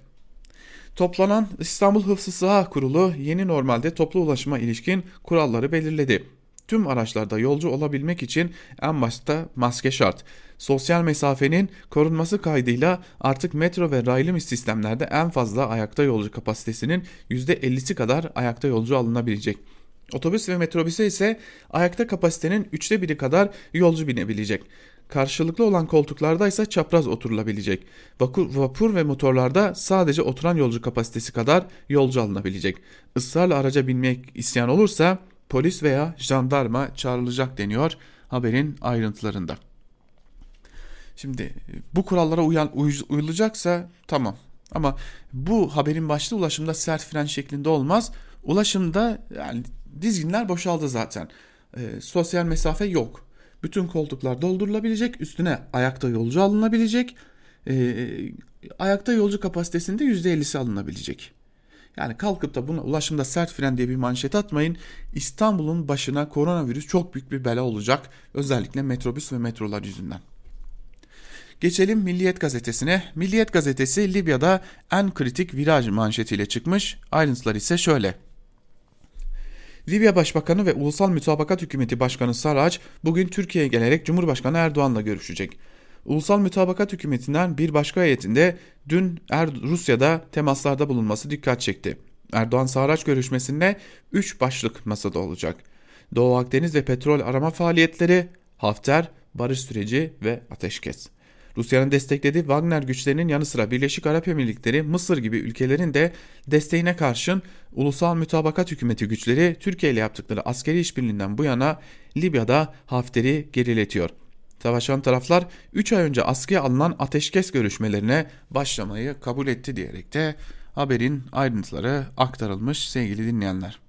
Toplanan İstanbul Hıfzı Sıha Kurulu yeni normalde toplu ulaşıma ilişkin kuralları belirledi. Tüm araçlarda yolcu olabilmek için en başta maske şart. Sosyal mesafenin korunması kaydıyla artık metro ve raylı sistemlerde en fazla ayakta yolcu kapasitesinin %50'si kadar ayakta yolcu alınabilecek. Otobüs ve metrobüse ise ayakta kapasitenin üçte biri kadar yolcu binebilecek. Karşılıklı olan koltuklarda ise çapraz oturulabilecek. Vapur, ve motorlarda sadece oturan yolcu kapasitesi kadar yolcu alınabilecek. Israrla araca binmek isyan olursa polis veya jandarma çağrılacak deniyor haberin ayrıntılarında. Şimdi bu kurallara uyan, uyulacaksa tamam ama bu haberin başlığı ulaşımda sert fren şeklinde olmaz. Ulaşımda yani dizginler boşaldı zaten. E, sosyal mesafe yok. Bütün koltuklar doldurulabilecek, üstüne ayakta yolcu alınabilecek. E, ayakta yolcu kapasitesinde %50'si alınabilecek. Yani kalkıp da buna ulaşımda sert fren diye bir manşet atmayın. İstanbul'un başına koronavirüs çok büyük bir bela olacak. Özellikle metrobüs ve metrolar yüzünden. Geçelim Milliyet gazetesine. Milliyet gazetesi Libya'da en kritik viraj manşetiyle çıkmış. Ayrıntılar ise şöyle. Libya Başbakanı ve Ulusal Mütabakat Hükümeti Başkanı Saraç bugün Türkiye'ye gelerek Cumhurbaşkanı Erdoğan'la görüşecek. Ulusal Mütabakat Hükümeti'nden bir başka heyetinde dün er Rusya'da temaslarda bulunması dikkat çekti. Erdoğan Saraç görüşmesinde 3 başlık masada olacak. Doğu Akdeniz ve petrol arama faaliyetleri, Hafter, barış süreci ve ateşkes. Rusya'nın desteklediği Wagner güçlerinin yanı sıra Birleşik Arap Emirlikleri, Mısır gibi ülkelerin de desteğine karşın Ulusal Mütabakat Hükümeti güçleri Türkiye ile yaptıkları askeri işbirliğinden bu yana Libya'da Hafter'i geriletiyor. Savaşan taraflar 3 ay önce askıya alınan ateşkes görüşmelerine başlamayı kabul etti diyerek de haberin ayrıntıları aktarılmış sevgili dinleyenler.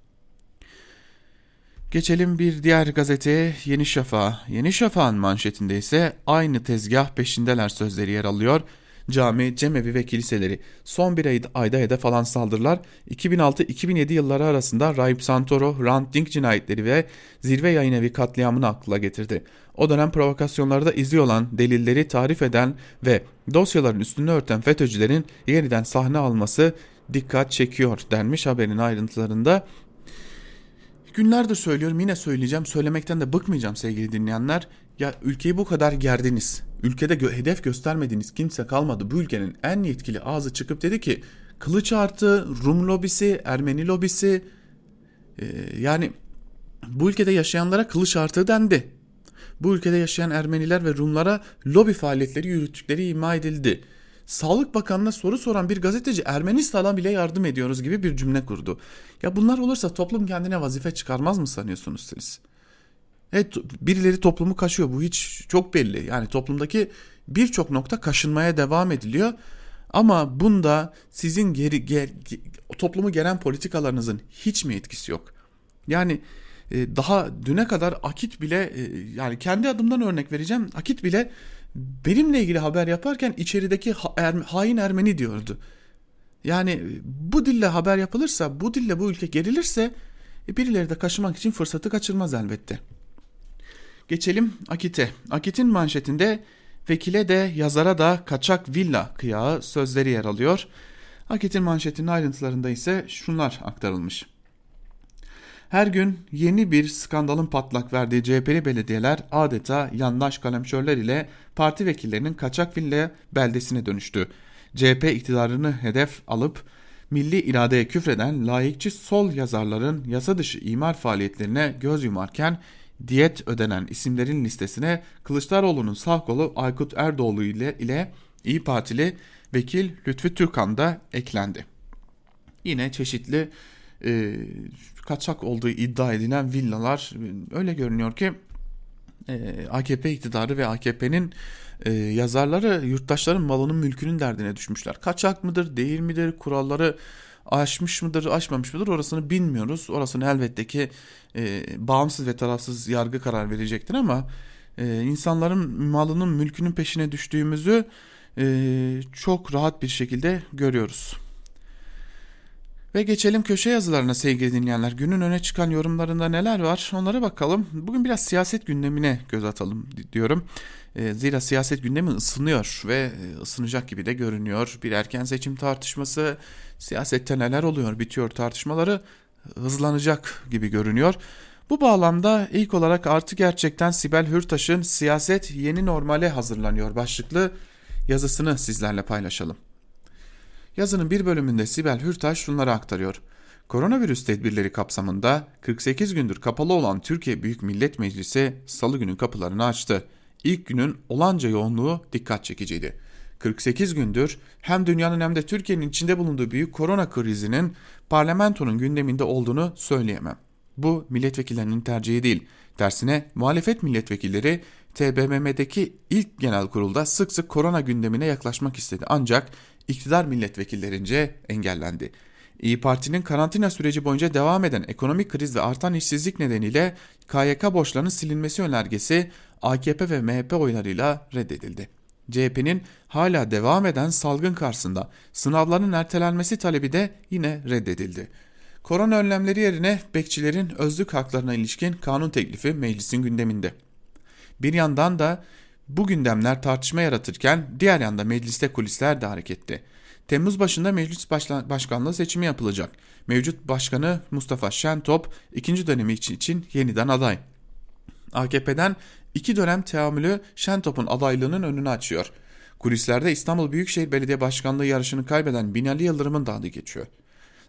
Geçelim bir diğer gazeteye Yeni Şafak. Yeni Şafak'ın manşetinde ise aynı tezgah peşindeler sözleri yer alıyor. Cami, cemevi ve kiliseleri son bir ayda ayda falan saldırılar 2006-2007 yılları arasında Raip Santoro, Hrant Dink cinayetleri ve zirve yayın evi katliamını akla getirdi. O dönem provokasyonlarda izi olan, delilleri tarif eden ve dosyaların üstünü örten FETÖ'cülerin yeniden sahne alması dikkat çekiyor denmiş haberin ayrıntılarında. Günlerdir söylüyorum yine söyleyeceğim söylemekten de bıkmayacağım sevgili dinleyenler. Ya ülkeyi bu kadar gerdiniz. Ülkede gö hedef göstermediğiniz kimse kalmadı. Bu ülkenin en yetkili ağzı çıkıp dedi ki kılıç artı Rum lobisi, Ermeni lobisi e, yani bu ülkede yaşayanlara kılıç artı dendi. Bu ülkede yaşayan Ermeniler ve Rumlara lobi faaliyetleri yürüttükleri ima edildi. Sağlık Bakanı'na soru soran bir gazeteci Ermenistan'a bile yardım ediyoruz gibi bir cümle kurdu. Ya bunlar olursa toplum kendine vazife çıkarmaz mı sanıyorsunuz siz? Evet birileri toplumu kaşıyor bu hiç çok belli. Yani toplumdaki birçok nokta kaşınmaya devam ediliyor. Ama bunda sizin geri ger, toplumu geren politikalarınızın hiç mi etkisi yok? Yani e, daha düne kadar Akit bile e, yani kendi adımdan örnek vereceğim. Akit bile benimle ilgili haber yaparken içerideki ha, er, hain Ermeni diyordu. Yani bu dille haber yapılırsa, bu dille bu ülke gerilirse e, birileri de kaşımak için fırsatı kaçırmaz elbette. Geçelim Akit'e. Akit'in manşetinde vekile de yazara da kaçak villa kıyağı sözleri yer alıyor. Akit'in manşetinin ayrıntılarında ise şunlar aktarılmış. Her gün yeni bir skandalın patlak verdiği CHP'li belediyeler adeta yandaş kalemşörler ile parti vekillerinin kaçak villa beldesine dönüştü. CHP iktidarını hedef alıp milli iradeye küfreden laikçi sol yazarların yasa dışı imar faaliyetlerine göz yumarken diyet ödenen isimlerin listesine Kılıçdaroğlu'nun sağ kolu Aykut Erdoğlu ile, ile İyi Partili vekil Lütfü Türkan da eklendi. Yine çeşitli e, kaçak olduğu iddia edilen villalar öyle görünüyor ki e, AKP iktidarı ve AKP'nin e, yazarları yurttaşların malının mülkünün derdine düşmüşler. Kaçak mıdır değil midir kuralları aşmış mıdır aşmamış mıdır orasını bilmiyoruz. Orasını elbette ki e, bağımsız ve tarafsız yargı karar verecektir ama e, insanların malının mülkünün peşine düştüğümüzü e, çok rahat bir şekilde görüyoruz. Ve geçelim köşe yazılarına sevgili dinleyenler. Günün öne çıkan yorumlarında neler var onlara bakalım. Bugün biraz siyaset gündemine göz atalım diyorum. E, zira siyaset gündemi ısınıyor ve e, ısınacak gibi de görünüyor. Bir erken seçim tartışması, siyasette neler oluyor bitiyor tartışmaları hızlanacak gibi görünüyor. Bu bağlamda ilk olarak artı gerçekten Sibel Hürtaş'ın siyaset yeni normale hazırlanıyor başlıklı yazısını sizlerle paylaşalım. Yazının bir bölümünde Sibel Hürtaş şunları aktarıyor. Koronavirüs tedbirleri kapsamında 48 gündür kapalı olan Türkiye Büyük Millet Meclisi salı günü kapılarını açtı. İlk günün olanca yoğunluğu dikkat çekiciydi. 48 gündür hem dünyanın hem de Türkiye'nin içinde bulunduğu büyük korona krizinin parlamentonun gündeminde olduğunu söyleyemem. Bu milletvekillerinin tercihi değil. Tersine muhalefet milletvekilleri TBMM'deki ilk genel kurulda sık sık korona gündemine yaklaşmak istedi. Ancak iktidar milletvekillerince engellendi. İyi Parti'nin karantina süreci boyunca devam eden ekonomik kriz ve artan işsizlik nedeniyle KYK borçlarının silinmesi önergesi AKP ve MHP oylarıyla reddedildi. CHP'nin hala devam eden salgın karşısında sınavların ertelenmesi talebi de yine reddedildi. Korona önlemleri yerine bekçilerin özlük haklarına ilişkin kanun teklifi meclisin gündeminde. Bir yandan da bu gündemler tartışma yaratırken diğer yanda mecliste kulisler de hareketli. Temmuz başında meclis başkanlığı seçimi yapılacak. Mevcut başkanı Mustafa Şentop ikinci dönemi için yeniden aday. AKP'den iki dönem teamülü Şentop'un adaylığının önünü açıyor. Kulislerde İstanbul Büyükşehir Belediye Başkanlığı yarışını kaybeden Binali Yıldırım'ın da adı geçiyor.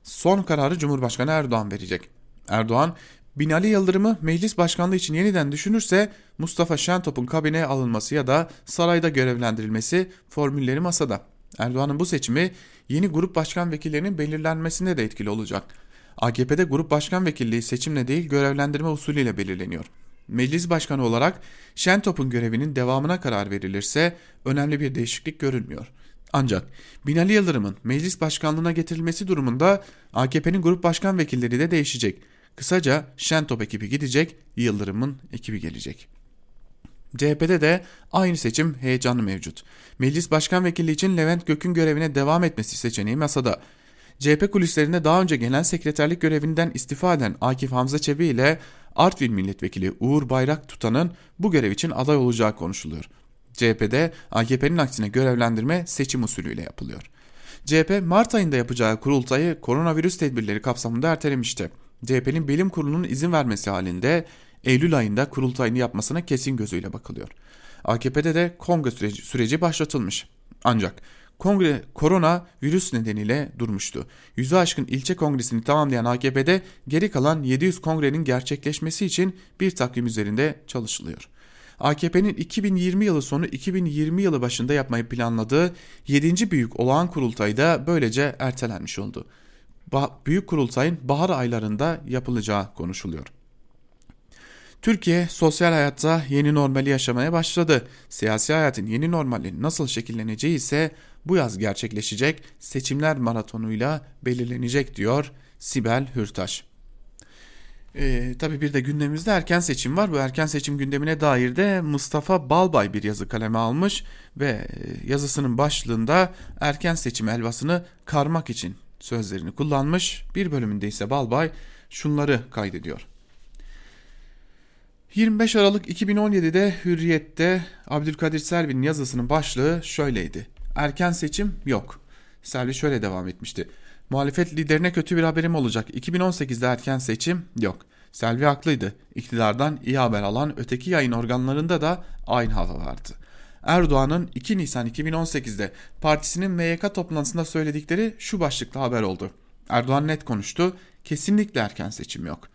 Son kararı Cumhurbaşkanı Erdoğan verecek. Erdoğan Binali Yıldırım'ı meclis başkanlığı için yeniden düşünürse Mustafa Şentop'un kabineye alınması ya da sarayda görevlendirilmesi formülleri masada. Erdoğan'ın bu seçimi yeni grup başkan vekillerinin belirlenmesinde de etkili olacak. AKP'de grup başkan vekilliği seçimle değil görevlendirme usulüyle belirleniyor. Meclis başkanı olarak Şentop'un görevinin devamına karar verilirse önemli bir değişiklik görülmüyor. Ancak Binali Yıldırım'ın meclis başkanlığına getirilmesi durumunda AKP'nin grup başkan vekilleri de değişecek. Kısaca Şentop ekibi gidecek, Yıldırım'ın ekibi gelecek. CHP'de de aynı seçim heyecanı mevcut. Meclis Başkan Vekili için Levent Gök'ün görevine devam etmesi seçeneği masada. CHP kulislerinde daha önce genel sekreterlik görevinden istifa eden Akif Hamza Çebi ile Artvin Milletvekili Uğur Bayrak Tutan'ın bu görev için aday olacağı konuşuluyor. CHP'de AKP'nin aksine görevlendirme seçim usulüyle yapılıyor. CHP Mart ayında yapacağı kurultayı koronavirüs tedbirleri kapsamında ertelemişti. CHP'nin bilim kurulunun izin vermesi halinde Eylül ayında kurultayını yapmasına kesin gözüyle bakılıyor. AKP'de de kongre süreci, süreci başlatılmış. Ancak kongre korona virüs nedeniyle durmuştu. Yüzü aşkın ilçe kongresini tamamlayan AKP'de geri kalan 700 kongrenin gerçekleşmesi için bir takvim üzerinde çalışılıyor. AKP'nin 2020 yılı sonu 2020 yılı başında yapmayı planladığı 7. büyük olağan kurultayı da böylece ertelenmiş oldu. Büyük kurultayın bahar aylarında yapılacağı konuşuluyor. Türkiye sosyal hayatta yeni normali yaşamaya başladı. Siyasi hayatın yeni normali nasıl şekilleneceği ise bu yaz gerçekleşecek seçimler maratonuyla belirlenecek diyor Sibel Hürtaş. Ee, tabii bir de gündemimizde erken seçim var. Bu erken seçim gündemine dair de Mustafa Balbay bir yazı kaleme almış ve e, yazısının başlığında erken seçim elvasını karmak için sözlerini kullanmış. Bir bölümünde ise Balbay şunları kaydediyor. 25 Aralık 2017'de Hürriyet'te Abdülkadir Selvi'nin yazısının başlığı şöyleydi. Erken seçim yok. Selvi şöyle devam etmişti. Muhalefet liderine kötü bir haberim olacak. 2018'de erken seçim yok. Selvi haklıydı. İktidardan iyi haber alan öteki yayın organlarında da aynı hava vardı. Erdoğan'ın 2 Nisan 2018'de partisinin MYK toplantısında söyledikleri şu başlıkta haber oldu. Erdoğan net konuştu, kesinlikle erken seçim yok.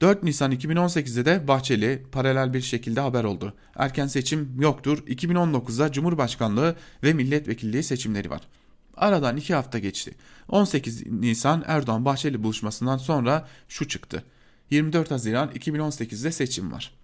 4 Nisan 2018'de de Bahçeli paralel bir şekilde haber oldu. Erken seçim yoktur. 2019'da Cumhurbaşkanlığı ve milletvekilliği seçimleri var. Aradan 2 hafta geçti. 18 Nisan Erdoğan Bahçeli buluşmasından sonra şu çıktı. 24 Haziran 2018'de seçim var.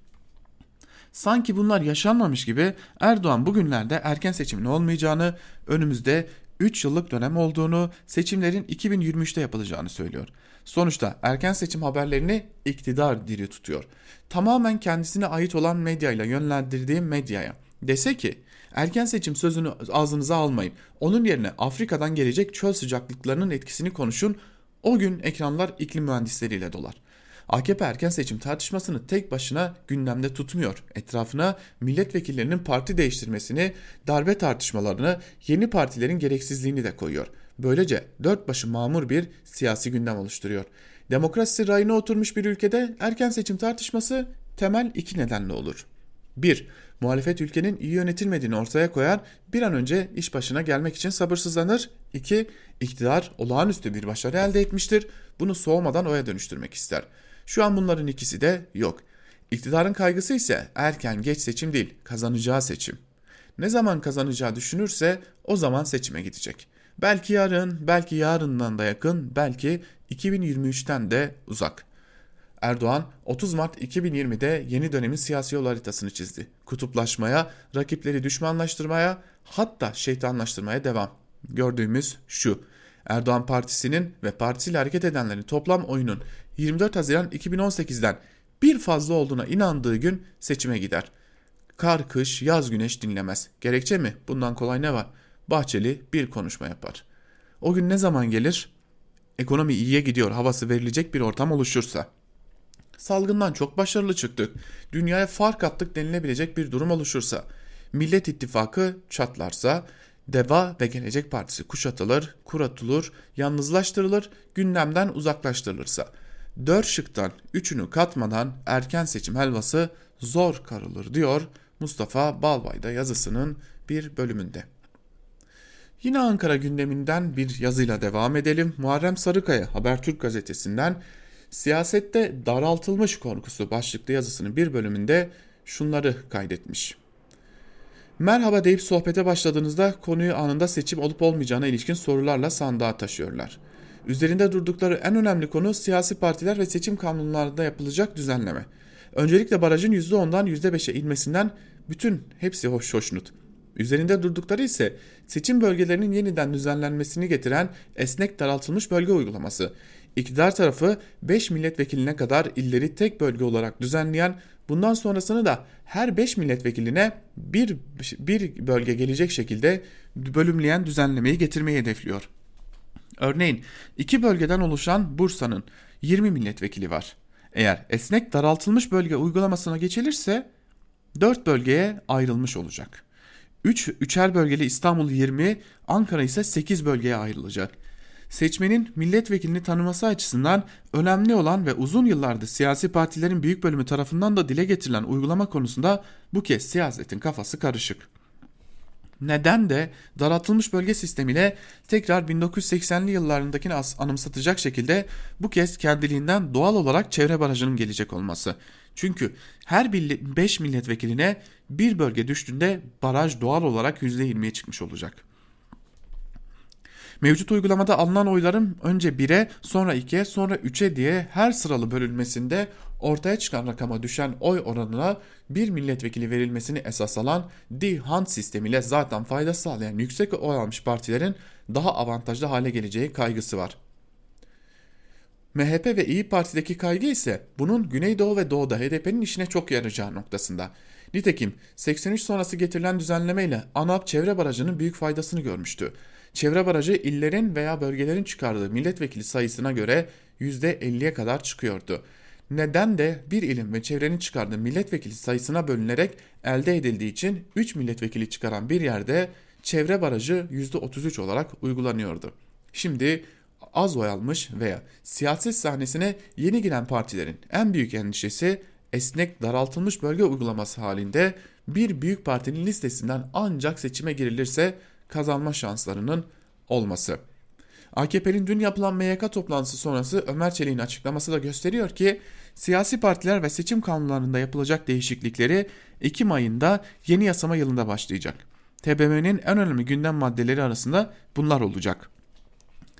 Sanki bunlar yaşanmamış gibi Erdoğan bugünlerde erken seçimin olmayacağını, önümüzde 3 yıllık dönem olduğunu, seçimlerin 2023'te yapılacağını söylüyor. Sonuçta erken seçim haberlerini iktidar diri tutuyor. Tamamen kendisine ait olan medyayla yönlendirdiği medyaya dese ki erken seçim sözünü ağzınıza almayın. Onun yerine Afrika'dan gelecek çöl sıcaklıklarının etkisini konuşun. O gün ekranlar iklim mühendisleriyle dolar. AKP erken seçim tartışmasını tek başına gündemde tutmuyor. Etrafına milletvekillerinin parti değiştirmesini, darbe tartışmalarını, yeni partilerin gereksizliğini de koyuyor. Böylece dört başı mamur bir siyasi gündem oluşturuyor. Demokrasi rayına oturmuş bir ülkede erken seçim tartışması temel iki nedenle olur. 1. Muhalefet ülkenin iyi yönetilmediğini ortaya koyar, bir an önce iş başına gelmek için sabırsızlanır. 2. İktidar olağanüstü bir başarı elde etmiştir, bunu soğumadan oya dönüştürmek ister. Şu an bunların ikisi de yok. İktidarın kaygısı ise erken geç seçim değil, kazanacağı seçim. Ne zaman kazanacağı düşünürse o zaman seçime gidecek. Belki yarın, belki yarından da yakın, belki 2023'ten de uzak. Erdoğan 30 Mart 2020'de yeni dönemin siyasi yol haritasını çizdi. Kutuplaşmaya, rakipleri düşmanlaştırmaya, hatta şeytanlaştırmaya devam. Gördüğümüz şu. Erdoğan Partisi'nin ve partisiyle hareket edenlerin toplam oyunun 24 Haziran 2018'den bir fazla olduğuna inandığı gün seçime gider. Kar, kış, yaz, güneş dinlemez. Gerekçe mi? Bundan kolay ne var? Bahçeli bir konuşma yapar. O gün ne zaman gelir? Ekonomi iyiye gidiyor havası verilecek bir ortam oluşursa. Salgından çok başarılı çıktık. Dünyaya fark attık denilebilecek bir durum oluşursa. Millet İttifakı çatlarsa Deva ve Gelecek Partisi kuşatılır, kuratılır, yalnızlaştırılır, gündemden uzaklaştırılırsa. Dört şıktan üçünü katmadan erken seçim helvası zor karılır diyor Mustafa Balbay'da yazısının bir bölümünde. Yine Ankara gündeminden bir yazıyla devam edelim. Muharrem Sarıkaya Habertürk gazetesinden siyasette daraltılmış korkusu başlıklı yazısının bir bölümünde şunları kaydetmiş. Merhaba deyip sohbete başladığınızda konuyu anında seçim olup olmayacağına ilişkin sorularla sandığa taşıyorlar. Üzerinde durdukları en önemli konu siyasi partiler ve seçim kanunlarında yapılacak düzenleme. Öncelikle barajın %10'dan %5'e inmesinden bütün hepsi hoş hoşnut. Üzerinde durdukları ise seçim bölgelerinin yeniden düzenlenmesini getiren esnek daraltılmış bölge uygulaması. İktidar tarafı 5 milletvekiline kadar illeri tek bölge olarak düzenleyen bundan sonrasını da her 5 milletvekiline bir, bir bölge gelecek şekilde bölümleyen düzenlemeyi getirmeyi hedefliyor. Örneğin iki bölgeden oluşan Bursa'nın 20 milletvekili var. Eğer esnek daraltılmış bölge uygulamasına geçilirse 4 bölgeye ayrılmış olacak. 3 üç, üçer bölgeli İstanbul 20, Ankara ise 8 bölgeye ayrılacak. Seçmenin milletvekilini tanıması açısından önemli olan ve uzun yıllardır siyasi partilerin büyük bölümü tarafından da dile getirilen uygulama konusunda bu kez siyasetin kafası karışık. Neden de daraltılmış bölge sistemiyle tekrar 1980'li yıllarındakini anımsatacak şekilde bu kez kendiliğinden doğal olarak çevre barajının gelecek olması. Çünkü her 5 milletvekiline bir bölge düştüğünde baraj doğal olarak %20'ye çıkmış olacak. Mevcut uygulamada alınan oyların önce 1'e sonra 2'ye sonra 3'e diye her sıralı bölünmesinde ortaya çıkan rakama düşen oy oranına bir milletvekili verilmesini esas alan D-Hunt sistemiyle zaten fayda sağlayan yüksek oy almış partilerin daha avantajlı hale geleceği kaygısı var. MHP ve İyi Parti'deki kaygı ise bunun Güneydoğu ve Doğu'da HDP'nin işine çok yarayacağı noktasında. Nitekim 83 sonrası getirilen düzenlemeyle ANAP çevre barajının büyük faydasını görmüştü. Çevre barajı illerin veya bölgelerin çıkardığı milletvekili sayısına göre %50'ye kadar çıkıyordu. Neden de bir ilim ve çevrenin çıkardığı milletvekili sayısına bölünerek elde edildiği için 3 milletvekili çıkaran bir yerde çevre barajı %33 olarak uygulanıyordu. Şimdi az oy almış veya siyaset sahnesine yeni giren partilerin en büyük endişesi esnek daraltılmış bölge uygulaması halinde bir büyük partinin listesinden ancak seçime girilirse kazanma şanslarının olması. AKP'nin dün yapılan MYK toplantısı sonrası Ömer Çelik'in açıklaması da gösteriyor ki siyasi partiler ve seçim kanunlarında yapılacak değişiklikleri Ekim ayında yeni yasama yılında başlayacak. TBMM'nin en önemli gündem maddeleri arasında bunlar olacak.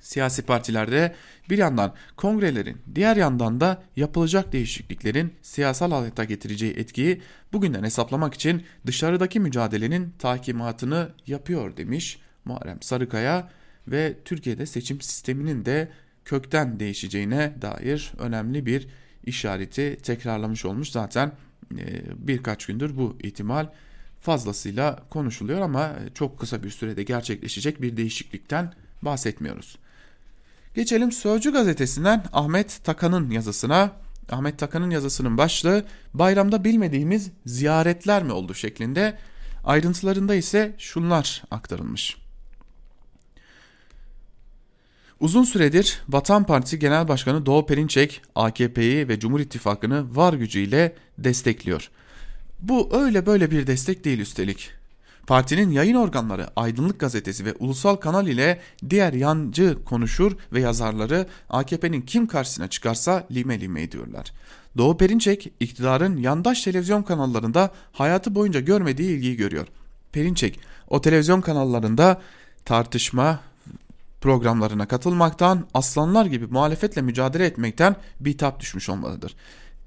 Siyasi partilerde bir yandan kongrelerin diğer yandan da yapılacak değişikliklerin siyasal hayata getireceği etkiyi bugünden hesaplamak için dışarıdaki mücadelenin takimatını yapıyor demiş Muharrem Sarıkaya ve Türkiye'de seçim sisteminin de kökten değişeceğine dair önemli bir işareti tekrarlamış olmuş. Zaten e, birkaç gündür bu ihtimal fazlasıyla konuşuluyor ama çok kısa bir sürede gerçekleşecek bir değişiklikten bahsetmiyoruz. Geçelim Sözcü gazetesinden Ahmet Takan'ın yazısına. Ahmet Takan'ın yazısının başlığı bayramda bilmediğimiz ziyaretler mi oldu şeklinde. Ayrıntılarında ise şunlar aktarılmış. Uzun süredir Vatan Partisi Genel Başkanı Doğu Perinçek AKP'yi ve Cumhur İttifakı'nı var gücüyle destekliyor. Bu öyle böyle bir destek değil üstelik. Partinin yayın organları Aydınlık Gazetesi ve Ulusal Kanal ile diğer yancı konuşur ve yazarları AKP'nin kim karşısına çıkarsa lime lime ediyorlar. Doğu Perinçek iktidarın yandaş televizyon kanallarında hayatı boyunca görmediği ilgiyi görüyor. Perinçek o televizyon kanallarında tartışma programlarına katılmaktan, aslanlar gibi muhalefetle mücadele etmekten bitap düşmüş olmalıdır.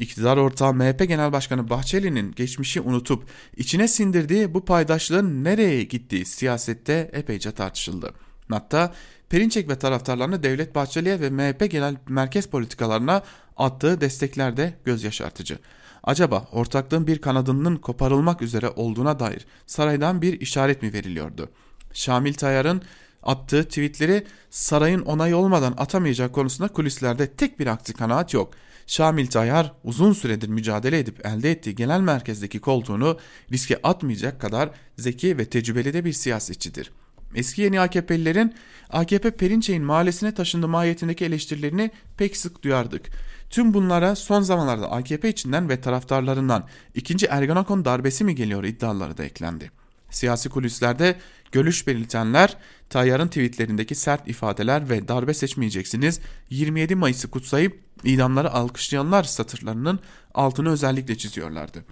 İktidar ortağı MHP Genel Başkanı Bahçeli'nin geçmişi unutup içine sindirdiği bu paydaşlığın nereye gittiği siyasette epeyce tartışıldı. Hatta Perinçek ve taraftarlarını Devlet Bahçeli'ye ve MHP genel merkez politikalarına attığı destekler de göz yaşartıcı. Acaba ortaklığın bir kanadının koparılmak üzere olduğuna dair saraydan bir işaret mi veriliyordu? Şamil Tayar'ın attığı tweetleri sarayın onayı olmadan atamayacak konusunda kulislerde tek bir aksi kanaat yok. Şamil Tayyar uzun süredir mücadele edip elde ettiği genel merkezdeki koltuğunu riske atmayacak kadar zeki ve tecrübeli de bir siyasetçidir. Eski yeni AKP'lilerin AKP Perinçek'in mahallesine taşındığı mahiyetindeki eleştirilerini pek sık duyardık. Tüm bunlara son zamanlarda AKP içinden ve taraftarlarından ikinci Ergenekon darbesi mi geliyor iddiaları da eklendi. Siyasi kulislerde görüş belirtenler Tayyar'ın tweetlerindeki sert ifadeler ve darbe seçmeyeceksiniz 27 Mayıs'ı kutsayıp idamları alkışlayanlar satırlarının altını özellikle çiziyorlardı.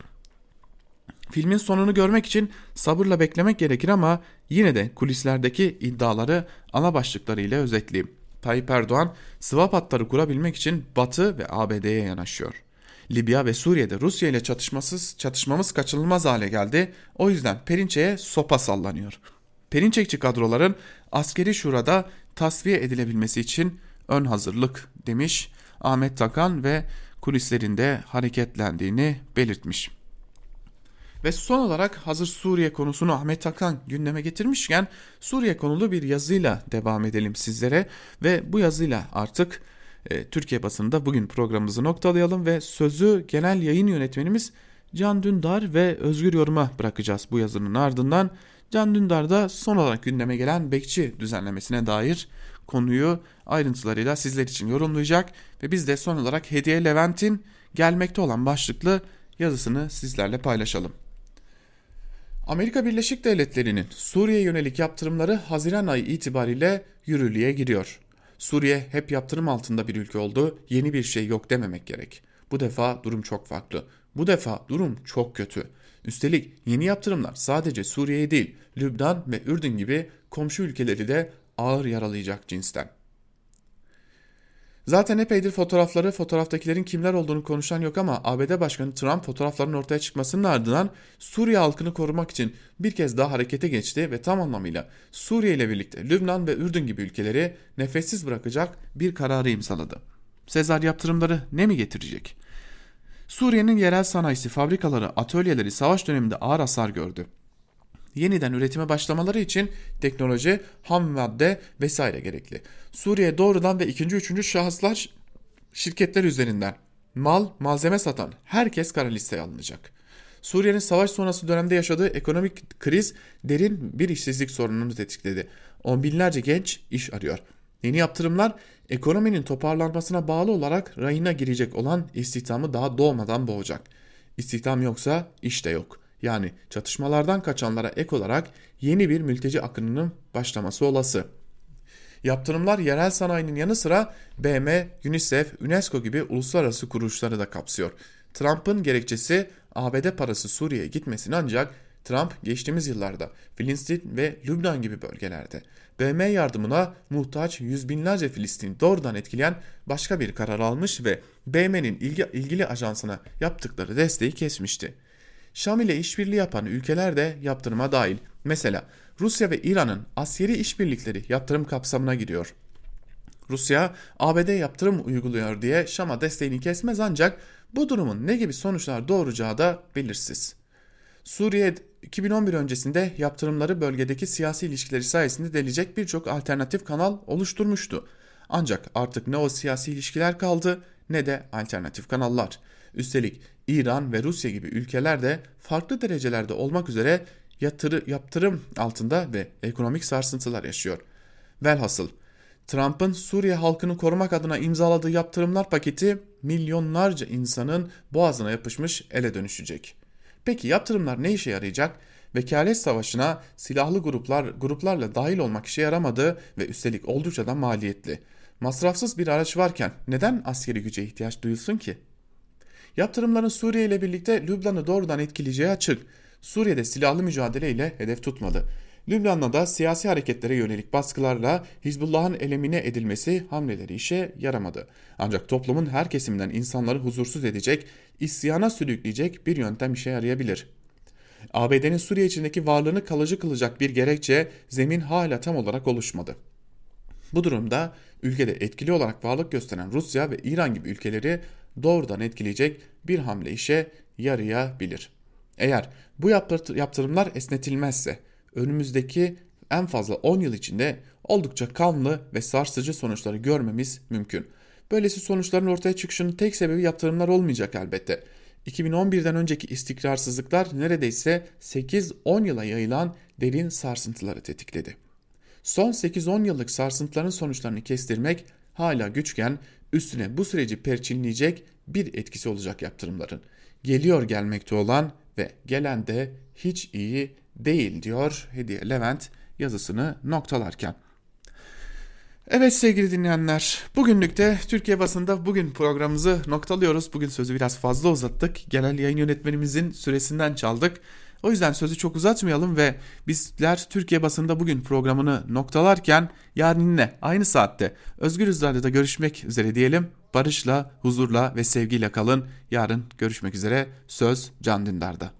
Filmin sonunu görmek için sabırla beklemek gerekir ama yine de kulislerdeki iddiaları ana başlıklarıyla özetleyeyim. Tayyip Erdoğan swap hatları kurabilmek için Batı ve ABD'ye yanaşıyor. Libya ve Suriye'de Rusya ile çatışmasız çatışmamız kaçınılmaz hale geldi. O yüzden Perinçek'e sopa sallanıyor. Perinçekçi kadroların askeri şurada tasfiye edilebilmesi için ön hazırlık demiş Ahmet Takan ve kulislerinde hareketlendiğini belirtmiş. Ve son olarak hazır Suriye konusunu Ahmet Takan gündeme getirmişken Suriye konulu bir yazıyla devam edelim sizlere ve bu yazıyla artık e, Türkiye basında bugün programımızı noktalayalım ve sözü genel yayın yönetmenimiz Can Dündar ve Özgür Yorum'a bırakacağız bu yazının ardından. Can Dündar da son olarak gündeme gelen bekçi düzenlemesine dair konuyu ayrıntılarıyla sizler için yorumlayacak ve biz de son olarak Hediye Levent'in gelmekte olan başlıklı yazısını sizlerle paylaşalım. Amerika Birleşik Devletleri'nin Suriye yönelik yaptırımları Haziran ayı itibariyle yürürlüğe giriyor. Suriye hep yaptırım altında bir ülke oldu, yeni bir şey yok dememek gerek. Bu defa durum çok farklı. Bu defa durum çok kötü. Üstelik yeni yaptırımlar sadece Suriye'yi değil, Lübnan ve Ürdün gibi komşu ülkeleri de ağır yaralayacak cinsten. Zaten epeydir fotoğrafları, fotoğraftakilerin kimler olduğunu konuşan yok ama ABD Başkanı Trump fotoğrafların ortaya çıkmasının ardından Suriye halkını korumak için bir kez daha harekete geçti ve tam anlamıyla Suriye ile birlikte Lübnan ve Ürdün gibi ülkeleri nefessiz bırakacak bir kararı imzaladı. Sezar yaptırımları ne mi getirecek? Suriye'nin yerel sanayisi, fabrikaları, atölyeleri savaş döneminde ağır hasar gördü yeniden üretime başlamaları için teknoloji, ham madde vesaire gerekli. Suriye doğrudan ve ikinci üçüncü şahıslar şirketler üzerinden mal, malzeme satan herkes kara listeye alınacak. Suriye'nin savaş sonrası dönemde yaşadığı ekonomik kriz derin bir işsizlik sorununu tetikledi. On binlerce genç iş arıyor. Yeni yaptırımlar ekonominin toparlanmasına bağlı olarak rayına girecek olan istihdamı daha doğmadan boğacak. İstihdam yoksa iş de yok. Yani çatışmalardan kaçanlara ek olarak yeni bir mülteci akınının başlaması olası. Yaptırımlar yerel sanayinin yanı sıra BM, UNICEF, UNESCO gibi uluslararası kuruluşları da kapsıyor. Trump'ın gerekçesi ABD parası Suriye'ye gitmesini ancak Trump geçtiğimiz yıllarda Filistin ve Lübnan gibi bölgelerde BM yardımına muhtaç yüz binlerce Filistin doğrudan etkileyen başka bir karar almış ve BM'nin ilgi, ilgili ajansına yaptıkları desteği kesmişti. Şam ile işbirliği yapan ülkeler de yaptırıma dahil. Mesela Rusya ve İran'ın askeri işbirlikleri yaptırım kapsamına giriyor. Rusya ABD yaptırım uyguluyor diye Şam'a desteğini kesmez ancak bu durumun ne gibi sonuçlar doğuracağı da belirsiz. Suriye 2011 öncesinde yaptırımları bölgedeki siyasi ilişkileri sayesinde delecek birçok alternatif kanal oluşturmuştu. Ancak artık ne o siyasi ilişkiler kaldı ne de alternatif kanallar. Üstelik İran ve Rusya gibi ülkeler de farklı derecelerde olmak üzere yatırı, yaptırım altında ve ekonomik sarsıntılar yaşıyor. Velhasıl Trump'ın Suriye halkını korumak adına imzaladığı yaptırımlar paketi milyonlarca insanın boğazına yapışmış ele dönüşecek. Peki yaptırımlar ne işe yarayacak? Vekalet savaşına silahlı gruplar gruplarla dahil olmak işe yaramadı ve üstelik oldukça da maliyetli. Masrafsız bir araç varken neden askeri güce ihtiyaç duyulsun ki? Yaptırımların Suriye ile birlikte Lübnan'ı doğrudan etkileyeceği açık. Suriye'de silahlı mücadele ile hedef tutmadı. Lübnan'da da siyasi hareketlere yönelik baskılarla Hizbullah'ın elemine edilmesi hamleleri işe yaramadı. Ancak toplumun her kesiminden insanları huzursuz edecek, isyana sürükleyecek bir yöntem işe yarayabilir. ABD'nin Suriye içindeki varlığını kalıcı kılacak bir gerekçe zemin hala tam olarak oluşmadı. Bu durumda ülkede etkili olarak varlık gösteren Rusya ve İran gibi ülkeleri doğrudan etkileyecek bir hamle işe yarayabilir. Eğer bu yaptırımlar esnetilmezse önümüzdeki en fazla 10 yıl içinde oldukça kanlı ve sarsıcı sonuçları görmemiz mümkün. Böylesi sonuçların ortaya çıkışının tek sebebi yaptırımlar olmayacak elbette. 2011'den önceki istikrarsızlıklar neredeyse 8-10 yıla yayılan derin sarsıntıları tetikledi. Son 8-10 yıllık sarsıntıların sonuçlarını kestirmek hala güçken üstüne bu süreci perçinleyecek bir etkisi olacak yaptırımların. Geliyor gelmekte olan ve gelen de hiç iyi değil diyor Hediye Levent yazısını noktalarken. Evet sevgili dinleyenler, bugünlük de Türkiye basında bugün programımızı noktalıyoruz. Bugün sözü biraz fazla uzattık. Genel yayın yönetmenimizin süresinden çaldık. O yüzden sözü çok uzatmayalım ve bizler Türkiye basında bugün programını noktalarken yarın yine aynı saatte Özgür Radyo'da görüşmek üzere diyelim. Barışla, huzurla ve sevgiyle kalın. Yarın görüşmek üzere. Söz Can Dündar'da.